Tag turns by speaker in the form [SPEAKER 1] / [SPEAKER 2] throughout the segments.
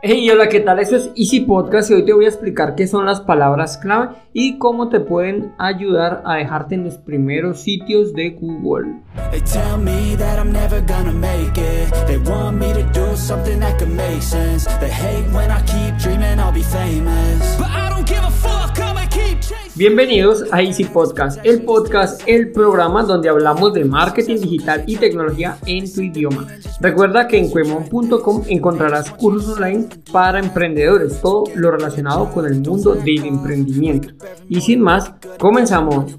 [SPEAKER 1] Hey, hola, ¿qué tal? Eso es Easy Podcast y hoy te voy a explicar qué son las palabras clave y cómo te pueden ayudar a dejarte en los primeros sitios de Google.
[SPEAKER 2] They
[SPEAKER 1] Bienvenidos a Easy Podcast, el podcast, el programa donde hablamos de marketing digital y tecnología en tu idioma. Recuerda que en cuemon.com encontrarás cursos online para emprendedores, todo lo relacionado con el mundo del emprendimiento. Y sin más, comenzamos.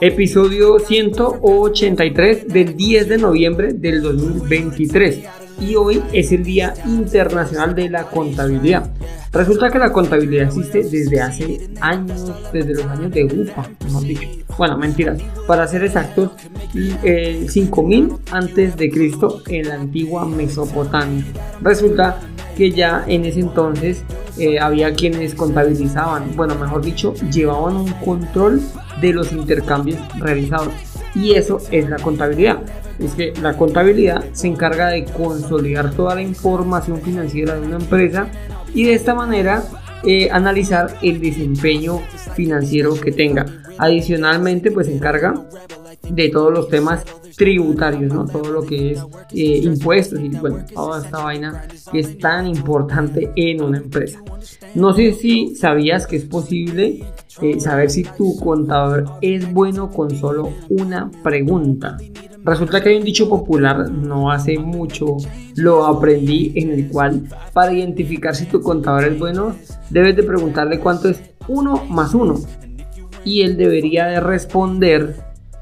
[SPEAKER 1] Episodio 183 del 10 de noviembre del 2023 y hoy es el Día Internacional de la Contabilidad. Resulta que la contabilidad existe desde hace años, desde los años de UPA, mejor dicho. Bueno, mentiras. Para ser exactos, eh, 5000 antes de Cristo en la antigua Mesopotamia. Resulta que ya en ese entonces eh, había quienes contabilizaban, bueno, mejor dicho, llevaban un control de los intercambios realizados. Y eso es la contabilidad. Es que la contabilidad se encarga de consolidar toda la información financiera de una empresa y de esta manera eh, analizar el desempeño financiero que tenga. Adicionalmente, pues se encarga de todos los temas tributarios, ¿no? Todo lo que es eh, impuestos y bueno, toda esta vaina que es tan importante en una empresa. No sé si sabías que es posible eh, saber si tu contador es bueno con solo una pregunta. Resulta que hay un dicho popular, no hace mucho lo aprendí, en el cual para identificar si tu contador es bueno, debes de preguntarle cuánto es 1 más 1. Y él debería de responder,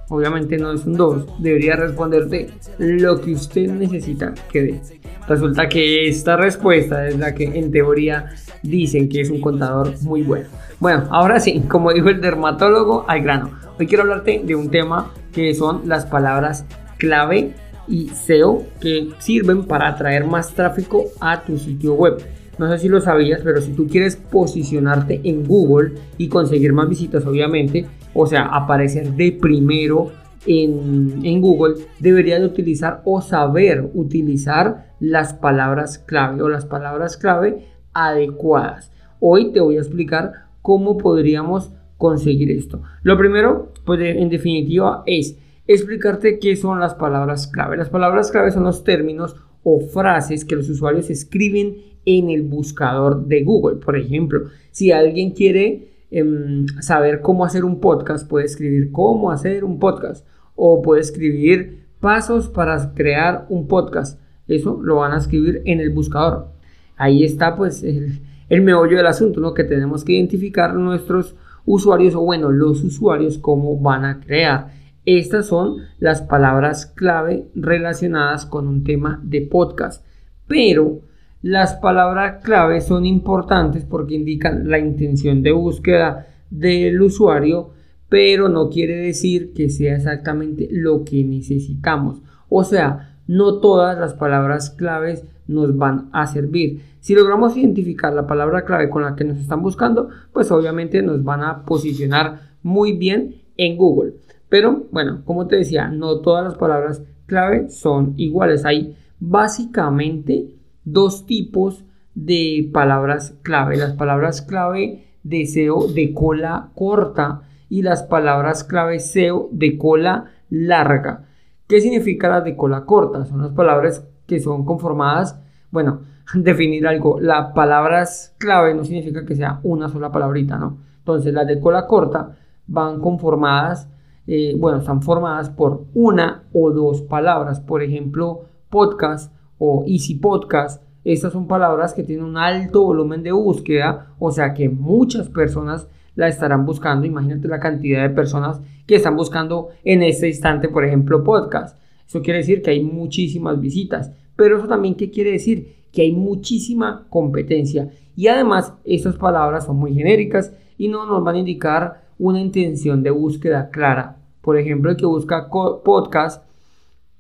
[SPEAKER 1] obviamente no es un 2, debería responderte lo que usted necesita que dé. Resulta que esta respuesta es la que en teoría dicen que es un contador muy bueno. Bueno, ahora sí, como dijo el dermatólogo, al grano. Hoy quiero hablarte de un tema que son las palabras clave y SEO que sirven para atraer más tráfico a tu sitio web. No sé si lo sabías, pero si tú quieres posicionarte en Google y conseguir más visitas, obviamente, o sea, aparecer de primero en, en Google, deberías de utilizar o saber utilizar las palabras clave o las palabras clave adecuadas. Hoy te voy a explicar cómo podríamos conseguir esto. Lo primero, pues en definitiva, es explicarte qué son las palabras clave. Las palabras clave son los términos o frases que los usuarios escriben en el buscador de Google. Por ejemplo, si alguien quiere em, saber cómo hacer un podcast, puede escribir cómo hacer un podcast o puede escribir pasos para crear un podcast. Eso lo van a escribir en el buscador. Ahí está pues el, meollo del asunto, ¿no? Que tenemos que identificar nuestros usuarios o bueno, los usuarios cómo van a crear. Estas son las palabras clave relacionadas con un tema de podcast. Pero las palabras clave son importantes porque indican la intención de búsqueda del usuario, pero no quiere decir que sea exactamente lo que necesitamos. O sea, no todas las palabras claves nos van a servir. Si logramos identificar la palabra clave con la que nos están buscando, pues obviamente nos van a posicionar muy bien en Google. Pero bueno, como te decía, no todas las palabras clave son iguales. Hay básicamente dos tipos de palabras clave. Las palabras clave de SEO de cola corta y las palabras clave SEO de cola larga. ¿Qué significa las de cola corta? Son las palabras que son conformadas, bueno, definir algo. Las palabras clave no significa que sea una sola palabrita, ¿no? Entonces las de cola corta van conformadas, eh, bueno, están formadas por una o dos palabras. Por ejemplo, podcast o easy podcast. Estas son palabras que tienen un alto volumen de búsqueda, o sea que muchas personas la estarán buscando. Imagínate la cantidad de personas que están buscando en este instante, por ejemplo, podcast. Eso quiere decir que hay muchísimas visitas. Pero eso también, ¿qué quiere decir? Que hay muchísima competencia. Y además, estas palabras son muy genéricas y no nos van a indicar una intención de búsqueda clara. Por ejemplo, el que busca podcast,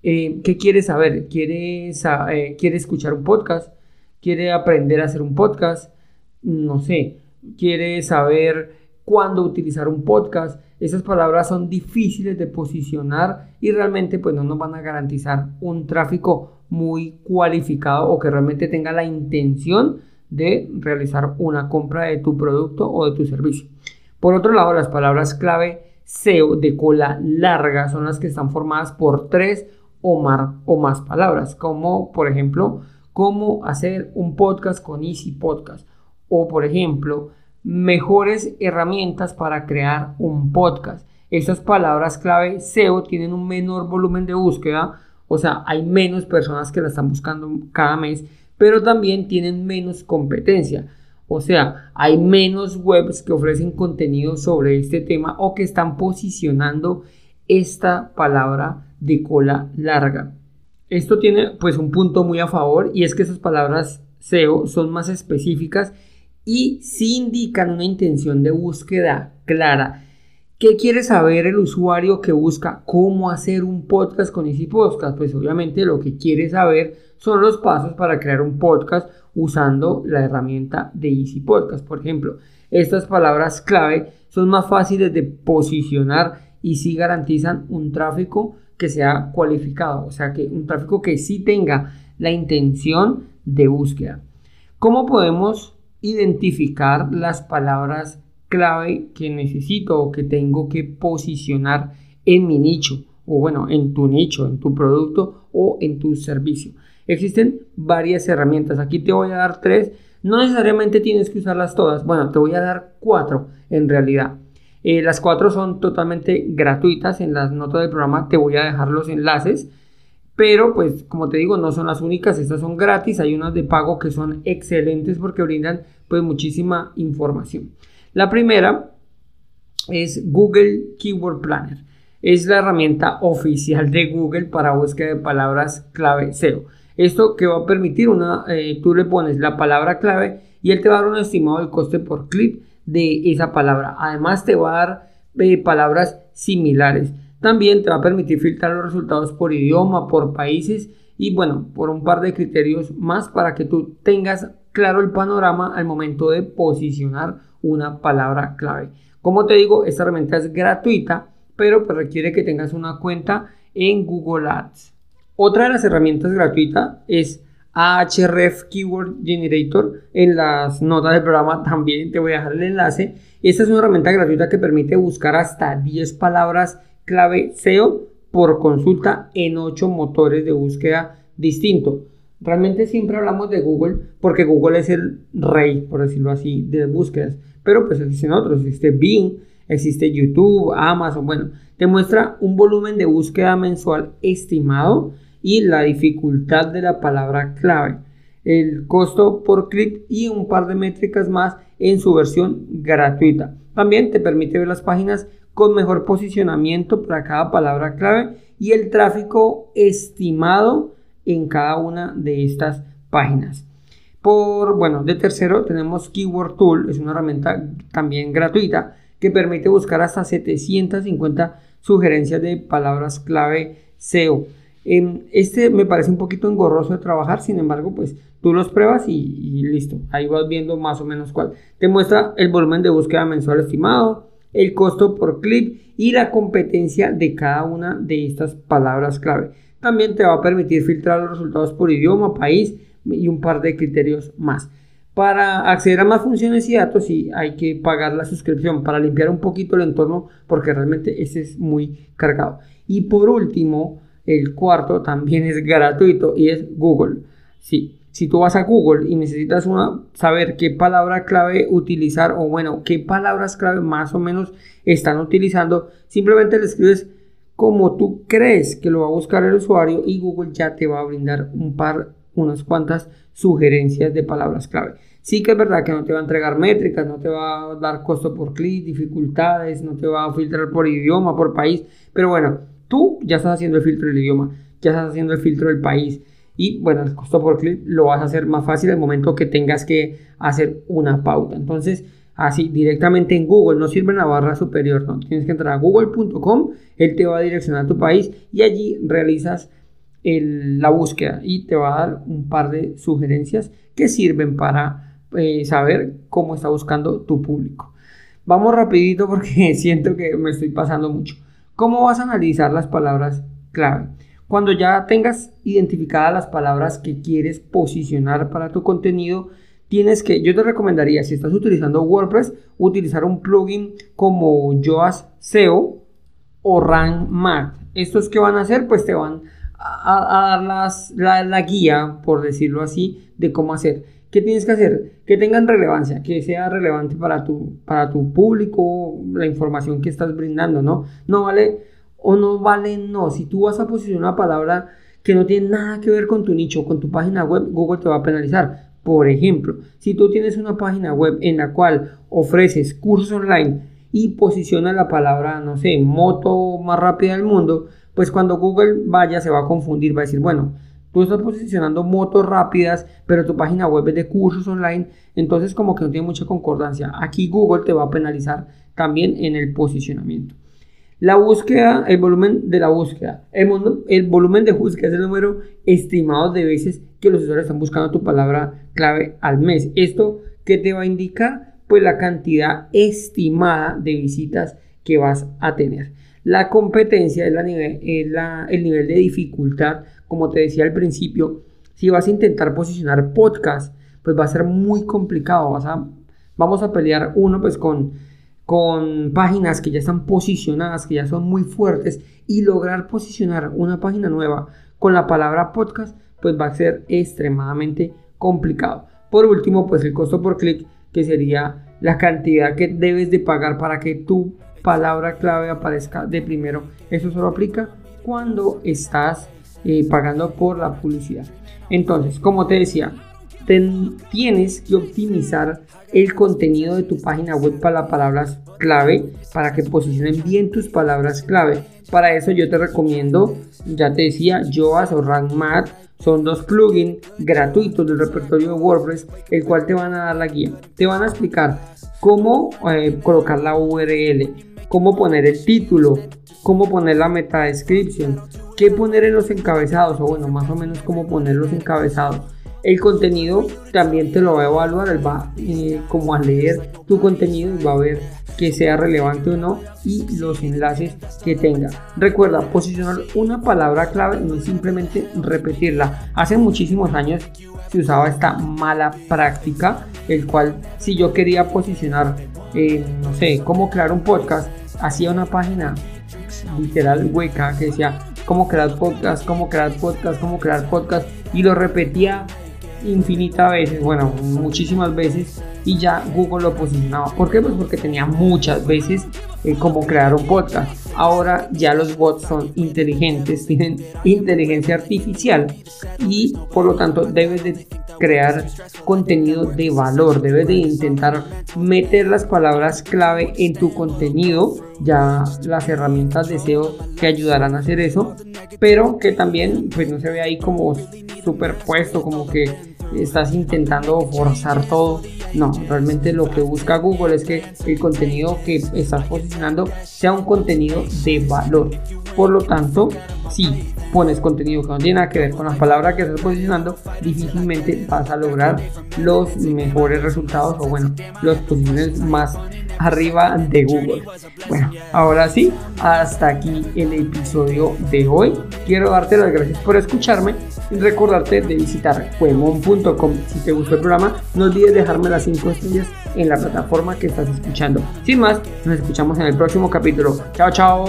[SPEAKER 1] eh, ¿qué quiere saber? ¿Quiere, eh, ¿Quiere escuchar un podcast? ¿Quiere aprender a hacer un podcast? No sé. ¿Quiere saber cuándo utilizar un podcast? esas palabras son difíciles de posicionar y realmente pues no nos van a garantizar un tráfico muy cualificado o que realmente tenga la intención de realizar una compra de tu producto o de tu servicio. Por otro lado, las palabras clave SEO de cola larga son las que están formadas por tres o, más palabras, como por ejemplo, cómo hacer un podcast con Easy Podcast o por ejemplo, mejores herramientas para crear un podcast. Estas palabras clave SEO tienen un menor volumen de búsqueda, o sea, hay menos personas que la están buscando cada mes, pero también tienen menos competencia. O sea, hay menos webs que ofrecen contenido sobre este tema o que están posicionando esta palabra de cola larga. Esto tiene pues un punto muy a favor y es que esas palabras SEO son más específicas y si indican una intención de búsqueda clara. ¿Qué quiere saber el usuario que busca cómo hacer un podcast con Easy Podcast? Pues obviamente lo que quiere saber son los pasos para crear un podcast usando la herramienta de Easy Podcast. Por ejemplo, estas palabras clave son más fáciles de posicionar y sí garantizan un tráfico que sea cualificado, o sea, que un tráfico que sí tenga la intención de búsqueda. ¿Cómo podemos identificar las palabras clave que necesito o que tengo que posicionar en mi nicho o bueno, en tu nicho, en tu producto o en tu servicio. Existen varias herramientas. Aquí te voy a dar tres. No necesariamente tienes que usarlas todas. Bueno, te voy a dar cuatro en realidad. Eh, las cuatro son totalmente gratuitas. En las notas del programa te voy a dejar los enlaces. Pero pues como te digo, no son las únicas. Estas son gratis. Hay unas de pago que son excelentes porque brindan pues muchísima información. La primera es Google Keyword Planner. Es la herramienta oficial de Google para búsqueda de palabras clave SEO. Esto que va a permitir una, eh, tú le pones la palabra clave y él te va a dar un estimado del coste por clic de esa palabra. Además te va a dar eh, palabras similares. También te va a permitir filtrar los resultados por idioma, por países y bueno, por un par de criterios más para que tú tengas claro el panorama al momento de posicionar una palabra clave. Como te digo, esta herramienta es gratuita, pero pues requiere que tengas una cuenta en Google Ads. Otra de las herramientas gratuitas es Ahref Keyword Generator. En las notas del programa también te voy a dejar el enlace. Esta es una herramienta gratuita que permite buscar hasta 10 palabras clave SEO por consulta en 8 motores de búsqueda distintos. Realmente siempre hablamos de Google porque Google es el rey, por decirlo así, de búsquedas. Pero pues existen otros, existe Bing, existe YouTube, Amazon, bueno, te muestra un volumen de búsqueda mensual estimado y la dificultad de la palabra clave, el costo por clic y un par de métricas más en su versión gratuita. También te permite ver las páginas con mejor posicionamiento para cada palabra clave y el tráfico estimado en cada una de estas páginas. Por, bueno, de tercero tenemos Keyword Tool, es una herramienta también gratuita que permite buscar hasta 750 sugerencias de palabras clave SEO. Em, este me parece un poquito engorroso de trabajar, sin embargo, pues tú los pruebas y, y, listo. Ahí vas viendo más o menos cuál. Te muestra el volumen de búsqueda mensual estimado, el costo por clic y la competencia de cada una de estas palabras clave. También te va a permitir filtrar los resultados por idioma, país y un par de criterios más. Para acceder a más funciones y datos sí hay que pagar la suscripción para limpiar un poquito el entorno porque realmente ese es muy cargado. Y por último, el cuarto también es gratuito y es Google. Sí, si tú vas a Google y necesitas saber qué palabra clave utilizar o bueno, qué palabras clave más o menos están utilizando, simplemente le escribes como tú crees que lo va a buscar el usuario y Google ya te va a brindar un par, unas cuantas sugerencias de palabras clave. Sí que es verdad que no te va a entregar métricas, no te va a dar costo por clic, dificultades, no te va a filtrar por idioma, por país, pero bueno, tú ya estás haciendo el filtro del idioma, ya estás haciendo el filtro del país y bueno, el costo por clic lo vas a hacer más fácil el momento que tengas que hacer una pauta. Entonces, así directamente en Google, no sirve en la barra superior, no, tienes que entrar a google.com, él te va a direccionar a tu país y allí realizas la búsqueda y te va a dar un par de sugerencias que sirven para eh, saber cómo está buscando tu público. Vamos rapidito porque siento que me estoy pasando mucho. ¿Cómo vas a analizar las palabras clave? Cuando ya tengas identificadas las palabras que quieres posicionar para tu contenido, tienes que, yo te recomendaría, si estás utilizando WordPress, utilizar un plugin como Yoast SEO o Rank Math. ¿Estos que van a hacer? Pues te van a, dar la, guía, por decirlo así, de cómo hacer. ¿Qué tienes que hacer? Que tengan relevancia, que sea relevante para tu, para tu público, la información que estás brindando, ¿no? No vale o no vale no. Si tú vas a posicionar una palabra que no tiene nada que ver con tu nicho, con tu página web, Google te va a penalizar. Por ejemplo, si tú tienes una página web en la cual ofreces cursos online y posiciona la palabra, no sé, moto más rápida del mundo, pues cuando Google vaya se va a confundir, va a decir, bueno, tú estás posicionando motos rápidas, pero tu página web es de cursos online, entonces como que no tiene mucha concordancia. Aquí Google te va a penalizar también en el posicionamiento. La búsqueda, el volumen de la búsqueda, el, volumen de búsqueda es el número estimado de veces que los usuarios están buscando tu palabra clave al mes. ¿Esto qué te va a indicar? Pues la cantidad estimada de visitas que vas a tener. La competencia es, nivel, el nivel de dificultad, como te decía al principio. Si vas a intentar posicionar podcast, pues va a ser muy complicado. Vas a, vamos a pelear uno pues con, con páginas que ya están posicionadas, que ya son muy fuertes y lograr posicionar una página nueva con la palabra podcast, pues va a ser extremadamente complicado. Por último, pues el costo por clic, que sería la cantidad que debes de pagar para que tu palabra clave aparezca de primero. Eso solo aplica cuando estás eh, pagando por la publicidad. Entonces, como te decía, tienes que optimizar el contenido de tu página web para las palabras clave, para que posicionen bien tus palabras clave. Para eso yo te recomiendo, ya te decía, Yoast o RankMath. Son dos plugins gratuitos del repertorio de WordPress, el cual te van a dar la guía. Te van a explicar cómo eh, colocar la URL, cómo poner el título, cómo poner la meta description, qué poner en los encabezados, o bueno, más o menos cómo poner los encabezados. El contenido también te lo va a evaluar, él va eh, como a leer tu contenido y va a ver que sea relevante o no y los enlaces que tenga. Recuerda, posicionar una palabra clave no es simplemente repetirla. Hace muchísimos años se usaba esta mala práctica, el cual si yo quería posicionar no sé, cómo crear un podcast, hacía una página literal hueca que decía cómo crear podcast, cómo crear podcast, cómo crear podcast y lo repetía infinitas veces, bueno, muchísimas veces y ya Google lo posicionaba. ¿Por qué? Pues porque tenía muchas veces eh, cómo crear un podcast. Ahora ya los bots son inteligentes, tienen inteligencia artificial y por lo tanto debes de crear contenido de valor, debes de intentar meter las palabras clave en tu contenido, ya las herramientas de SEO te ayudarán a hacer eso, pero que también pues no se ve ahí como superpuesto, como que estás intentando forzar todo. No, realmente lo que busca Google es que el contenido que estás posicionando sea un contenido de valor. Por lo tanto, si pones contenido que no tiene nada que ver con las palabras que estás posicionando, difícilmente vas a lograr los mejores resultados o bueno, los posiciones más arriba de Google. Bueno, ahora sí, hasta aquí el episodio de hoy. Quiero darte las gracias por escucharme y recordarte de visitar cuemon.com. Si te gustó el programa, no olvides dejarme las 5 estrellas en la plataforma que estás escuchando. Sin más, nos escuchamos en el próximo capítulo. Chao, chao.